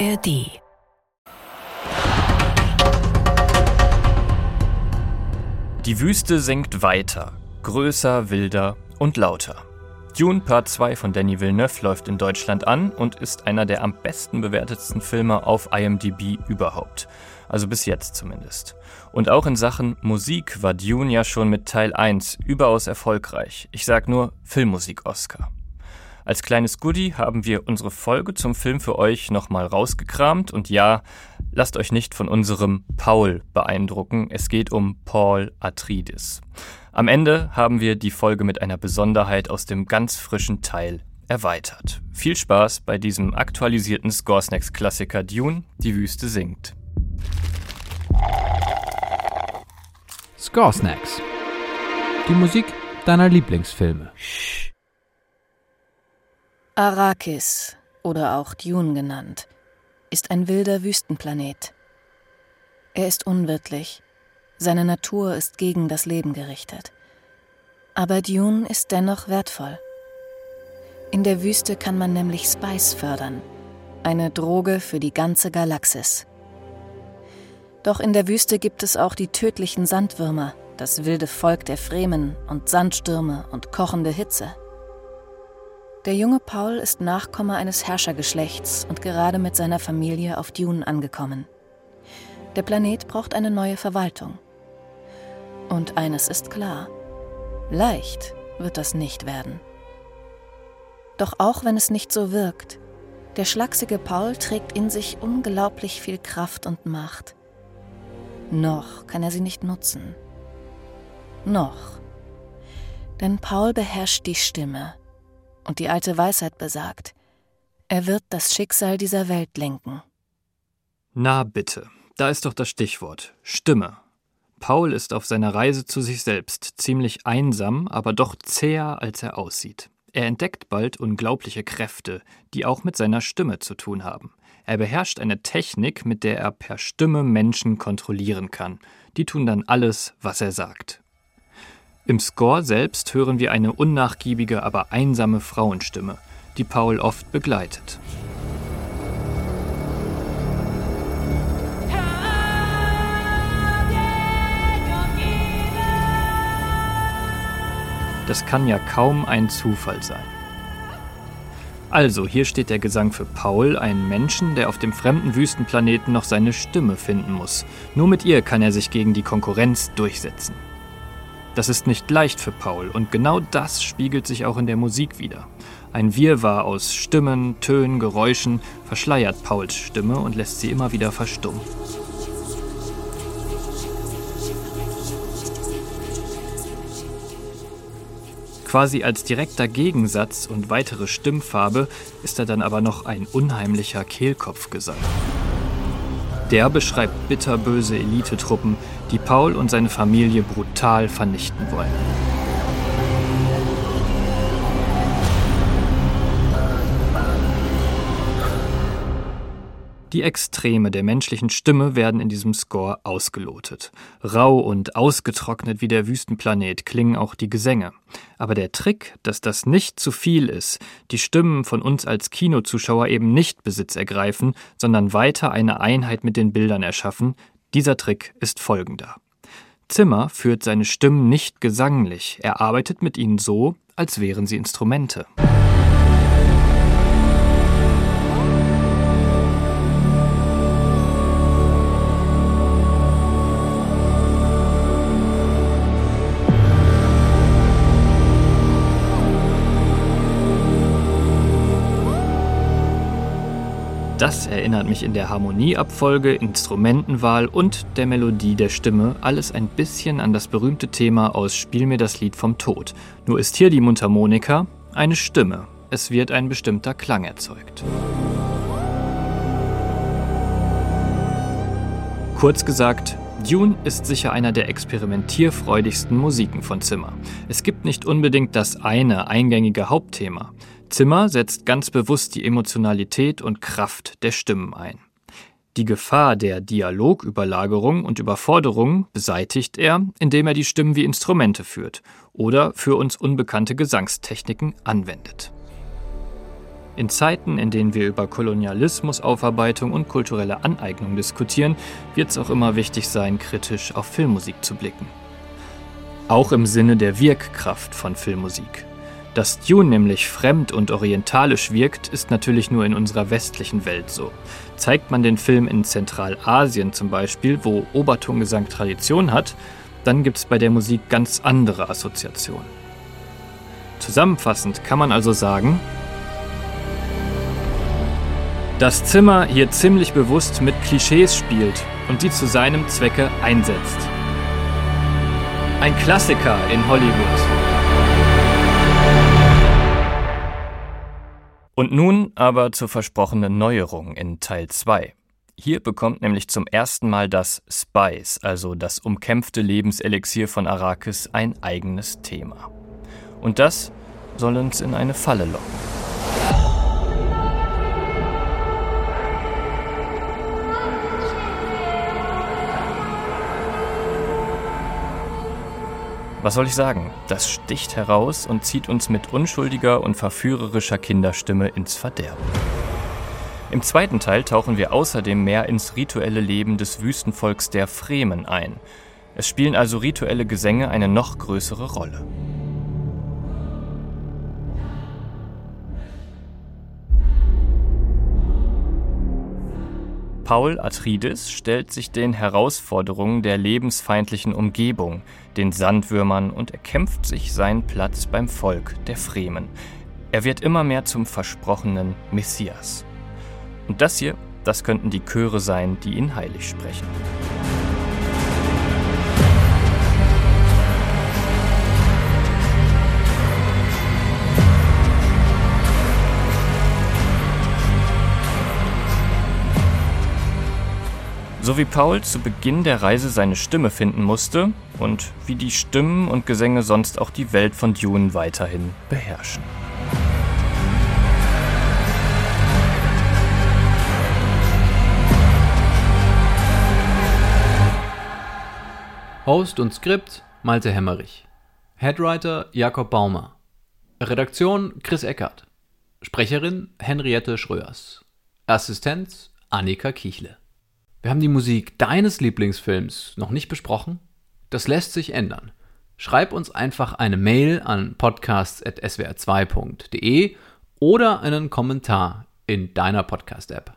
ARD Die Wüste singt weiter, größer, wilder und lauter. Dune Part 2 von Danny Villeneuve läuft in Deutschland an und ist einer der am besten bewertetsten Filme auf IMDb überhaupt. Also bis jetzt zumindest. Und auch in Sachen Musik war Dune ja schon mit Teil 1 überaus erfolgreich. Ich sag nur Filmmusik-Oscar. Als kleines Goodie haben wir unsere Folge zum Film für euch nochmal rausgekramt und ja, lasst euch nicht von unserem Paul beeindrucken, es geht um Paul Atreides. Am Ende haben wir die Folge mit einer Besonderheit aus dem ganz frischen Teil erweitert. Viel Spaß bei diesem aktualisierten Scoresnacks-Klassiker Dune, Die Wüste singt. Scoresnacks. Die Musik deiner Lieblingsfilme. Arrakis, oder auch Dune genannt, ist ein wilder Wüstenplanet. Er ist unwirtlich, seine Natur ist gegen das Leben gerichtet. Aber Dune ist dennoch wertvoll. In der Wüste kann man nämlich Spice fördern, eine Droge für die ganze Galaxis. Doch in der Wüste gibt es auch die tödlichen Sandwürmer, das wilde Volk der Fremen und Sandstürme und kochende Hitze. Der junge Paul ist Nachkomme eines Herrschergeschlechts und gerade mit seiner Familie auf Dune angekommen. Der Planet braucht eine neue Verwaltung. Und eines ist klar. Leicht wird das nicht werden. Doch auch wenn es nicht so wirkt, der schlachsige Paul trägt in sich unglaublich viel Kraft und Macht. Noch kann er sie nicht nutzen. Noch. Denn Paul beherrscht die Stimme, und die alte Weisheit besagt, er wird das Schicksal dieser Welt lenken. Na bitte, da ist doch das Stichwort Stimme. Paul ist auf seiner Reise zu sich selbst ziemlich einsam, aber doch zäher, als er aussieht. Er entdeckt bald unglaubliche Kräfte, die auch mit seiner Stimme zu tun haben. Er beherrscht eine Technik, mit der er per Stimme Menschen kontrollieren kann. Die tun dann alles, was er sagt. Im Score selbst hören wir eine unnachgiebige, aber einsame Frauenstimme, die Paul oft begleitet. Das kann ja kaum ein Zufall sein. Also, hier steht der Gesang für Paul, einen Menschen, der auf dem fremden Wüstenplaneten noch seine Stimme finden muss. Nur mit ihr kann er sich gegen die Konkurrenz durchsetzen. Das ist nicht leicht für Paul und genau das spiegelt sich auch in der Musik wieder. Ein Wirrwarr aus Stimmen, Tönen, Geräuschen verschleiert Pauls Stimme und lässt sie immer wieder verstummen. Quasi als direkter Gegensatz und weitere Stimmfarbe ist er dann aber noch ein unheimlicher Kehlkopfgesang. Der beschreibt bitterböse Elitetruppen, die Paul und seine Familie brutal vernichten wollen. Die Extreme der menschlichen Stimme werden in diesem Score ausgelotet. Rau und ausgetrocknet wie der Wüstenplanet klingen auch die Gesänge. Aber der Trick, dass das nicht zu viel ist, die Stimmen von uns als Kinozuschauer eben nicht Besitz ergreifen, sondern weiter eine Einheit mit den Bildern erschaffen, dieser Trick ist folgender. Zimmer führt seine Stimmen nicht gesanglich, er arbeitet mit ihnen so, als wären sie Instrumente. Das erinnert mich in der Harmonieabfolge, Instrumentenwahl und der Melodie der Stimme alles ein bisschen an das berühmte Thema aus Spiel mir das Lied vom Tod. Nur ist hier die Mundharmonika eine Stimme. Es wird ein bestimmter Klang erzeugt. Kurz gesagt, Dune ist sicher einer der experimentierfreudigsten Musiken von Zimmer. Es gibt nicht unbedingt das eine eingängige Hauptthema. Zimmer setzt ganz bewusst die Emotionalität und Kraft der Stimmen ein. Die Gefahr der Dialogüberlagerung und Überforderung beseitigt er, indem er die Stimmen wie Instrumente führt oder für uns unbekannte Gesangstechniken anwendet. In Zeiten, in denen wir über Kolonialismusaufarbeitung und kulturelle Aneignung diskutieren, wird es auch immer wichtig sein, kritisch auf Filmmusik zu blicken. Auch im Sinne der Wirkkraft von Filmmusik. Dass Dune nämlich fremd und orientalisch wirkt, ist natürlich nur in unserer westlichen Welt so. Zeigt man den Film in Zentralasien zum Beispiel, wo Obertongesang Tradition hat, dann gibt es bei der Musik ganz andere Assoziationen. Zusammenfassend kann man also sagen, dass Zimmer hier ziemlich bewusst mit Klischees spielt und die zu seinem Zwecke einsetzt. Ein Klassiker in Hollywood. Und nun aber zur versprochenen Neuerung in Teil 2. Hier bekommt nämlich zum ersten Mal das Spice, also das umkämpfte Lebenselixier von Arrakis, ein eigenes Thema. Und das soll uns in eine Falle locken. Was soll ich sagen? Das sticht heraus und zieht uns mit unschuldiger und verführerischer Kinderstimme ins Verderben. Im zweiten Teil tauchen wir außerdem mehr ins rituelle Leben des Wüstenvolks der Fremen ein. Es spielen also rituelle Gesänge eine noch größere Rolle. Paul Atreides stellt sich den Herausforderungen der lebensfeindlichen Umgebung, den Sandwürmern und erkämpft sich seinen Platz beim Volk der Fremen. Er wird immer mehr zum versprochenen Messias. Und das hier, das könnten die Chöre sein, die ihn heilig sprechen. So wie Paul zu Beginn der Reise seine Stimme finden musste und wie die Stimmen und Gesänge sonst auch die Welt von Dune weiterhin beherrschen. Host und Skript Malte Hemmerich. Headwriter Jakob Baumer. Redaktion Chris Eckert. Sprecherin Henriette Schröers. Assistenz Annika Kichle. Wir haben die Musik deines Lieblingsfilms noch nicht besprochen. Das lässt sich ändern. Schreib uns einfach eine Mail an podcasts.swr2.de oder einen Kommentar in deiner Podcast-App.